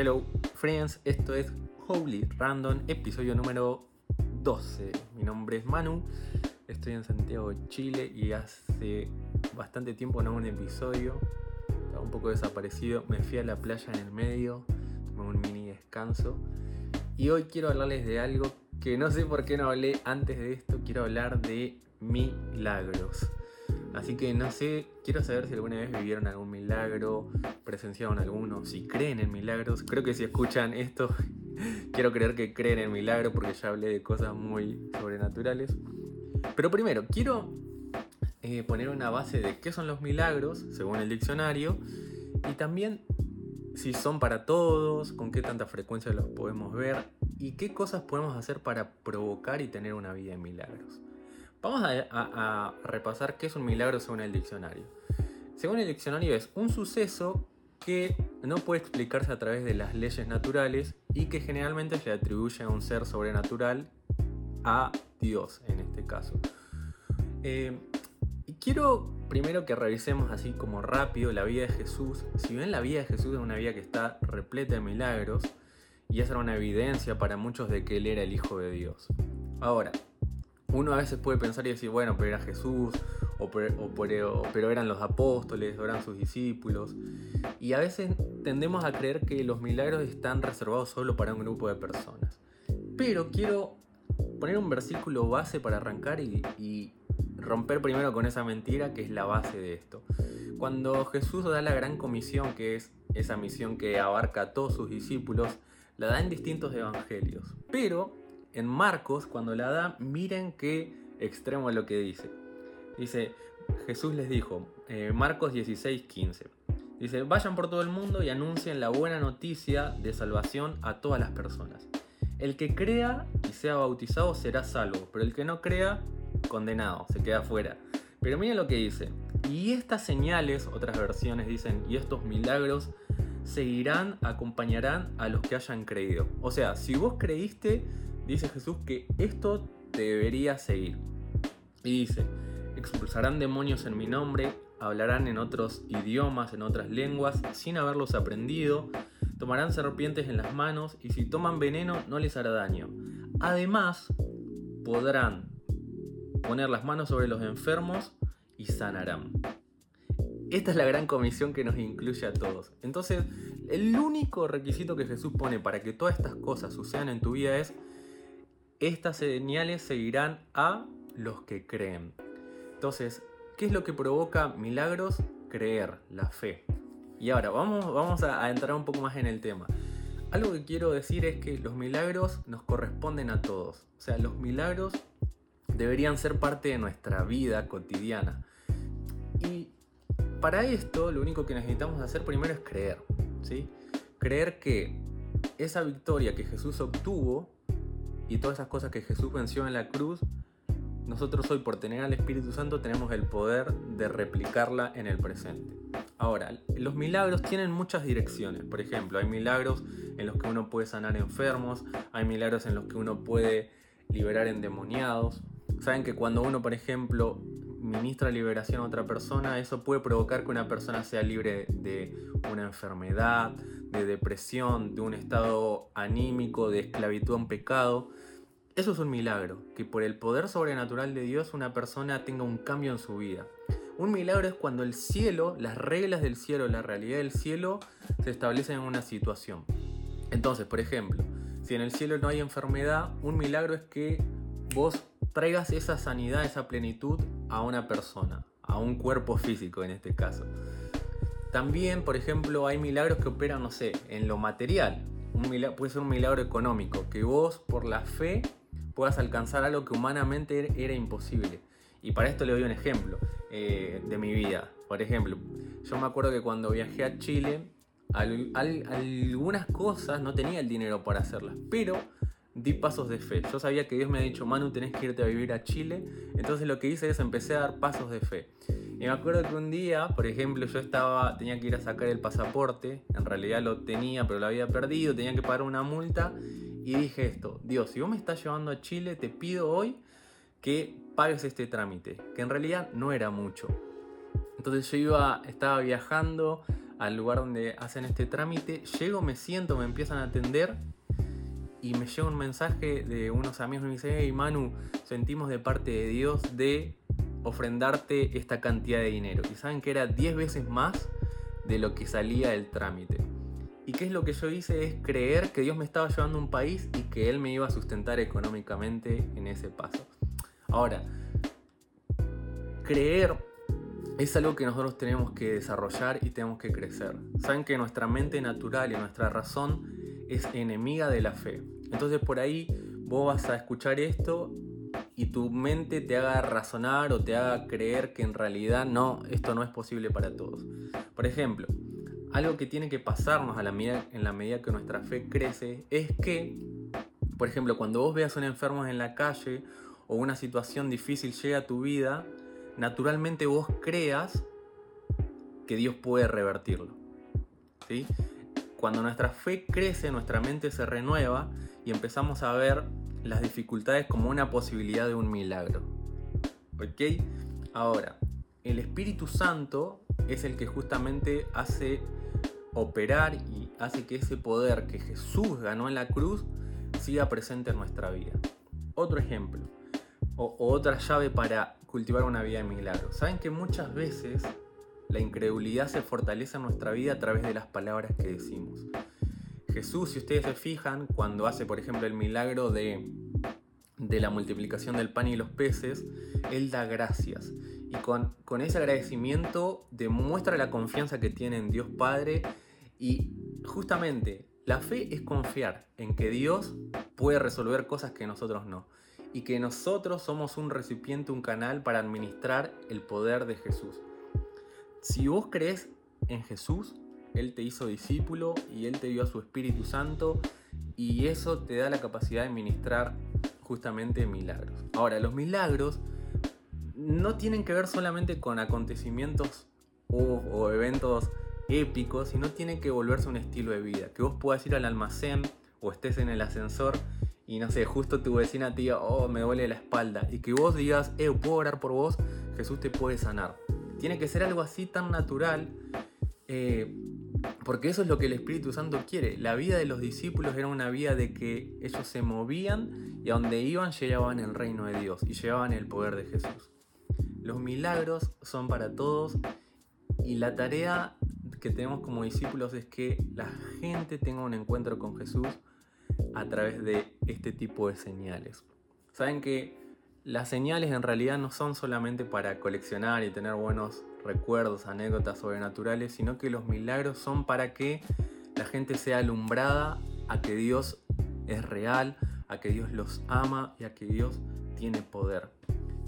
Hello friends, esto es Holy Random, episodio número 12. Mi nombre es Manu, estoy en Santiago, Chile y hace bastante tiempo no hago un episodio. Estaba un poco desaparecido, me fui a la playa en el medio, tomé un mini descanso. Y hoy quiero hablarles de algo que no sé por qué no hablé antes de esto, quiero hablar de milagros. Así que no sé, quiero saber si alguna vez vivieron algún milagro, presenciaron alguno, si creen en milagros. Creo que si escuchan esto, quiero creer que creen en milagros porque ya hablé de cosas muy sobrenaturales. Pero primero, quiero eh, poner una base de qué son los milagros, según el diccionario, y también si son para todos, con qué tanta frecuencia los podemos ver y qué cosas podemos hacer para provocar y tener una vida de milagros. Vamos a, repasar qué es un milagro según el diccionario. Según el diccionario es un suceso que no puede explicarse a través de las leyes naturales y que generalmente se atribuye a un ser sobrenatural, a Dios en este caso. Eh, y quiero primero que revisemos así como rápido la vida de Jesús. Si bien la vida de Jesús es una vida que está repleta de milagros, y esa era una evidencia para muchos de que Él era el Hijo de Dios. Ahora, uno a veces puede pensar y decir, bueno, pero era Jesús, o, pero eran los apóstoles, o eran sus discípulos. Y a veces tendemos a creer que los milagros están reservados solo para un grupo de personas. Pero quiero poner un versículo base para arrancar y, y romper primero con esa mentira que es la base de esto. Cuando Jesús da la gran comisión, que es esa misión que abarca a todos sus discípulos, la da en distintos evangelios. Pero en Marcos, cuando la da, miren qué extremo es lo que dice. Dice, Jesús les dijo, eh, Marcos 16, 15. Dice, vayan por todo el mundo y anuncien la buena noticia de salvación a todas las personas. El que crea y sea bautizado será salvo, pero el que no crea, condenado, se queda fuera. Pero miren lo que dice. Y estas señales, otras versiones dicen, y estos milagros seguirán, acompañarán a los que hayan creído. O sea, si vos creíste, dice Jesús que esto debería seguir. Y dice, expulsarán demonios en mi nombre, hablarán en otros idiomas, en otras lenguas, sin haberlos aprendido, tomarán serpientes en las manos y si toman veneno no les hará daño. Además, podrán poner las manos sobre los enfermos y sanarán. Esta es la gran comisión que nos incluye a todos. Entonces, el único requisito que Jesús pone para que todas estas cosas sucedan en tu vida es estas señales seguirán a los que creen. Entonces, ¿qué es lo que provoca milagros? Creer, la fe. Y ahora, vamos, vamos a, entrar un poco más en el tema. Algo que quiero decir es que los milagros nos corresponden a todos. O sea, los milagros deberían ser parte de nuestra vida cotidiana. Y para esto, lo único que necesitamos hacer primero es creer. ¿sí? Creer que esa victoria que Jesús obtuvo y todas esas cosas que Jesús venció en la cruz, nosotros hoy por tener al Espíritu Santo tenemos el poder de replicarla en el presente. Ahora, los milagros tienen muchas direcciones. Por ejemplo, hay milagros en los que uno puede sanar enfermos, hay milagros en los que uno puede liberar endemoniados. Saben que cuando uno, por ejemplo, ministra liberación a otra persona, eso puede provocar que una persona sea libre de una enfermedad, de depresión, de un estado anímico, de esclavitud a pecado. Eso es un milagro, que por el poder sobrenatural de Dios una persona tenga un cambio en su vida. Un milagro es cuando el cielo, las reglas del cielo, la realidad del cielo se establecen en una situación. Entonces, por ejemplo, si en el cielo no hay enfermedad, un milagro es que vos traigas esa sanidad, esa plenitud a una persona, a un cuerpo físico en este caso. También, por ejemplo, hay milagros que operan, no sé, en lo material. Un puede ser un milagro económico, que vos por la fe puedas alcanzar algo que humanamente era imposible. Y para esto le doy un ejemplo eh, de mi vida. Por ejemplo, yo me acuerdo que cuando viajé a Chile, algunas cosas no tenía el dinero para hacerlas, pero di pasos de fe. Yo sabía que Dios me había dicho, Manu, tenés que irte a vivir a Chile. Entonces lo que hice es empecé a dar pasos de fe. Y me acuerdo que un día, por ejemplo, yo estaba, tenía que ir a sacar el pasaporte. En realidad lo tenía, pero lo había perdido. Tenía que pagar una multa. Y dije esto, Dios, si vos me estás llevando a Chile, te pido hoy que pagues este trámite. Que en realidad no era mucho. Entonces yo iba, estaba viajando al lugar donde hacen este trámite, llego, me siento, me empiezan a atender y me llega un mensaje de unos amigos y me dice, hey Manu, sentimos de parte de Dios de ofrendarte esta cantidad de dinero. Y saben que era 10 veces más de lo que salía el trámite. ¿Y qué es lo que yo hice? Es creer que Dios me estaba llevando a un país y que Él me iba a sustentar económicamente en ese paso. Ahora, creer es algo que nosotros tenemos que desarrollar y tenemos que crecer. Saben que nuestra mente natural y nuestra razón es enemiga de la fe. Entonces por ahí vos vas a escuchar esto y tu mente te haga razonar o te haga creer que en realidad no, esto no es posible para todos. Por ejemplo, algo que tiene que pasarnos a la medida, en la medida que nuestra fe crece es que, por ejemplo, cuando vos veas a un enfermo en la calle o una situación difícil llega a tu vida, naturalmente vos creas que Dios puede revertirlo. ¿sí? Cuando nuestra fe crece, nuestra mente se renueva y empezamos a ver las dificultades como una posibilidad de un milagro. ¿Ok? Ahora, el Espíritu Santo es el que justamente hace operar y hace que ese poder que Jesús ganó en la cruz siga presente en nuestra vida. Otro ejemplo, o, otra llave para cultivar una vida de milagros. Saben que muchas veces la incredulidad se fortalece en nuestra vida a través de las palabras que decimos. Jesús, si ustedes se fijan, cuando hace, por ejemplo, el milagro de, de la multiplicación del pan y los peces, Él da gracias. Y con, con ese agradecimiento demuestra la confianza que tiene en Dios Padre y justamente la fe es confiar en que Dios puede resolver cosas que nosotros no. Y que nosotros somos un recipiente, un canal para administrar el poder de Jesús. Si vos crees en Jesús, Él te hizo discípulo y Él te dio a su Espíritu Santo y eso te da la capacidad de ministrar justamente milagros. Ahora, los milagros no tienen que ver solamente con acontecimientos o, eventos épicos, sino tienen que volverse un estilo de vida. Que vos puedas ir al almacén o estés en el ascensor y no sé, justo tu vecina te diga, oh, me duele la espalda, y que vos digas, eh, puedo orar por vos, Jesús te puede sanar. Tiene que ser algo así tan natural, eh, porque eso es lo que el Espíritu Santo quiere. La vida de los discípulos era una vida de que ellos se movían y a donde iban llevaban el reino de Dios y llevaban el poder de Jesús. Los milagros son para todos y la tarea que tenemos como discípulos es que la gente tenga un encuentro con Jesús a través de este tipo de señales. Saben que las señales en realidad no son solamente para coleccionar y tener buenos recuerdos, anécdotas sobrenaturales, sino que los milagros son para que la gente sea alumbrada a que Dios es real, a que Dios los ama y a que Dios tiene poder.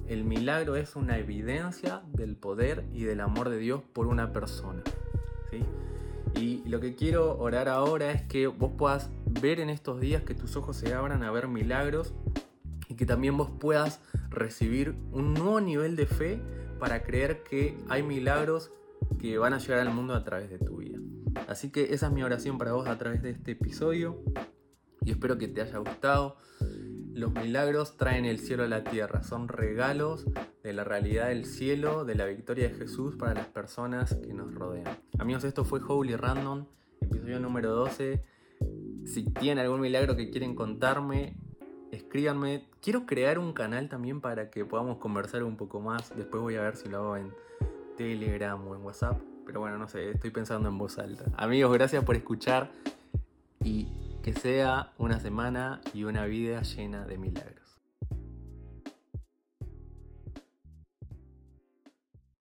El milagro es una evidencia del poder y del amor de Dios por una persona. ¿sí? Y lo que quiero orar ahora es que vos puedas ver en estos días que tus ojos se abran a ver milagros y que también vos puedas recibir un nuevo nivel de fe para creer que hay milagros que van a llegar al mundo a través de tu vida. Así que esa es mi oración para vos a través de este episodio y espero que te haya gustado. Los milagros traen el cielo a la tierra, son regalos de la realidad del cielo, de la victoria de Jesús para las personas que nos rodean. Amigos, esto fue Holy Random, episodio número 12. Si tienen algún milagro que quieren contarme, escríbanme. Quiero crear un canal también para que podamos conversar un poco más. Después voy a ver si lo hago en Telegram o en WhatsApp. Pero bueno, no sé, estoy pensando en voz alta. Amigos, gracias por escuchar y que sea una semana y una vida llena de milagros.